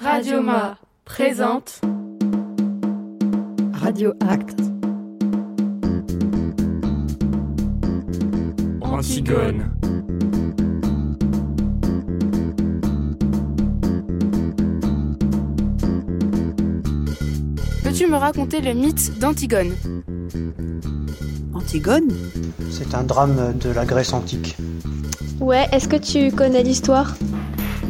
Radioma présente Radio Acte. Antigone. Peux-tu me raconter le mythe d'Antigone? Antigone? C'est un drame de la Grèce antique. Ouais, est-ce que tu connais l'histoire?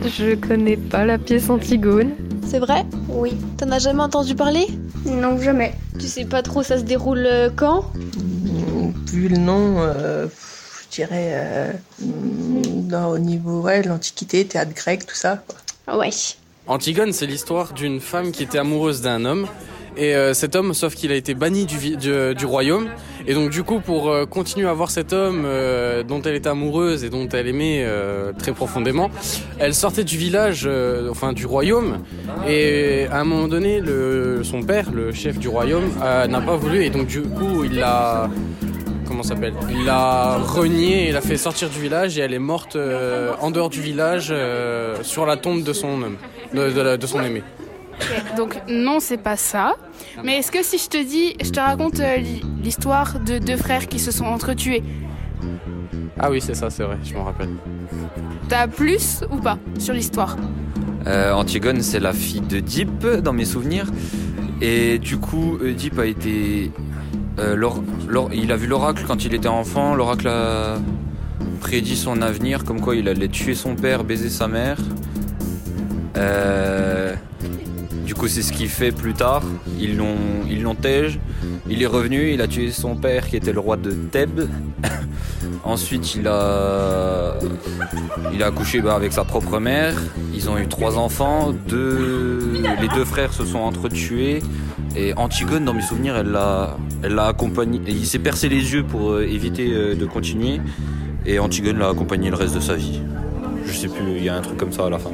Je connais pas la pièce Antigone. C'est vrai? Oui. T'en as jamais entendu parler? Non, jamais. Tu sais pas trop ça se déroule euh, quand? Vu le nom, euh, je dirais euh, dans, au niveau ouais, de l'Antiquité, théâtre grec, tout ça. Quoi. Ouais. Antigone, c'est l'histoire d'une femme qui était amoureuse d'un homme. Et euh, cet homme, sauf qu'il a été banni du, du, royaume. Et donc du coup, pour euh, continuer à voir cet homme euh, dont elle était amoureuse et dont elle aimait très profondément, elle sortait du village, enfin du royaume. Et à un moment donné, son père, le chef du royaume, n'a pas voulu. Et donc du coup, il l'a comment s'appelle? Il l'a reniée et l'a fait sortir du village et elle est morte en dehors du village sur la tombe de son homme, de son aimé. Donc non, c'est pas ça. Mais est-ce que si je te dis, je te raconte euh, l'histoire de deux frères qui se sont entretués, Ah oui, c'est ça, c'est vrai, je m'en rappelle. t'as plus ou pas sur l'histoire? Euh, Antigone, c'est la fille d'Oedipe, dans mes souvenirs. Et du coup, Oedipe a été. euh, l'or- l'or- il a vu l'oracle quand il était enfant. L'oracle a prédit son avenir, comme quoi il allait tuer son père, baiser sa mère. Euh, du coup, c'est ce qu'il fait plus tard. Ils l'ont, ils. Il est revenu, il a tué son père, qui était le roi de Thèbes. Ensuite, il a, il accouché bah, avec sa propre mère. Ils ont eu trois enfants. Les deux frères se sont entretués. Et Antigone, dans mes souvenirs, elle l'a, elle l'a accompagné. il s'est percé les yeux pour euh, éviter euh, de continuer. Et Antigone l'a accompagné le reste de sa vie. Je sais plus, il y a un truc comme ça à la fin.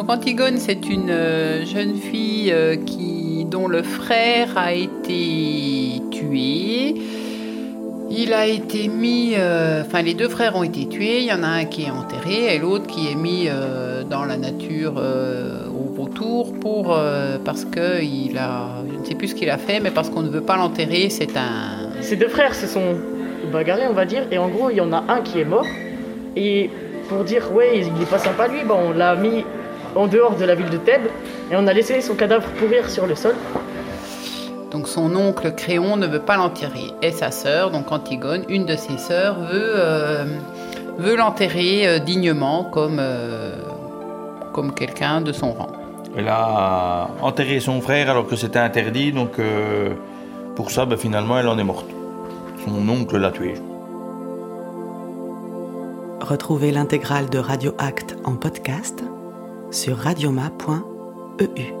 Donc Antigone, c'est une euh, jeune fille euh, dont le frère a été tué. Il a été mis, euh, enfin les deux frères ont été tués. Il y en a un qui est enterré et l'autre qui est mis dans la nature au autour pour parce que il a, je ne sais plus ce qu'il a fait, mais parce qu'on ne veut pas l'enterrer. C'est un, Ces deux frères se sont bagarrés, on va dire, et en gros, il y en a un qui est mort. Et pour dire, ouais, il est pas sympa lui, bah, on l'a mis en dehors de la ville de Thèbes et on a laissé son cadavre pourrir sur le sol. Donc son oncle Créon ne veut pas l'enterrer. Et sa sœur, donc Antigone, une de ses sœurs, veut, euh, veut l'enterrer euh, dignement comme, euh, comme quelqu'un de son rang. Elle a enterré son frère alors que c'était interdit, donc euh, pour ça, ben, finalement, elle en est morte. Son oncle l'a tué. Retrouvez l'intégrale de Radio Acte en podcast sur radioma.eu.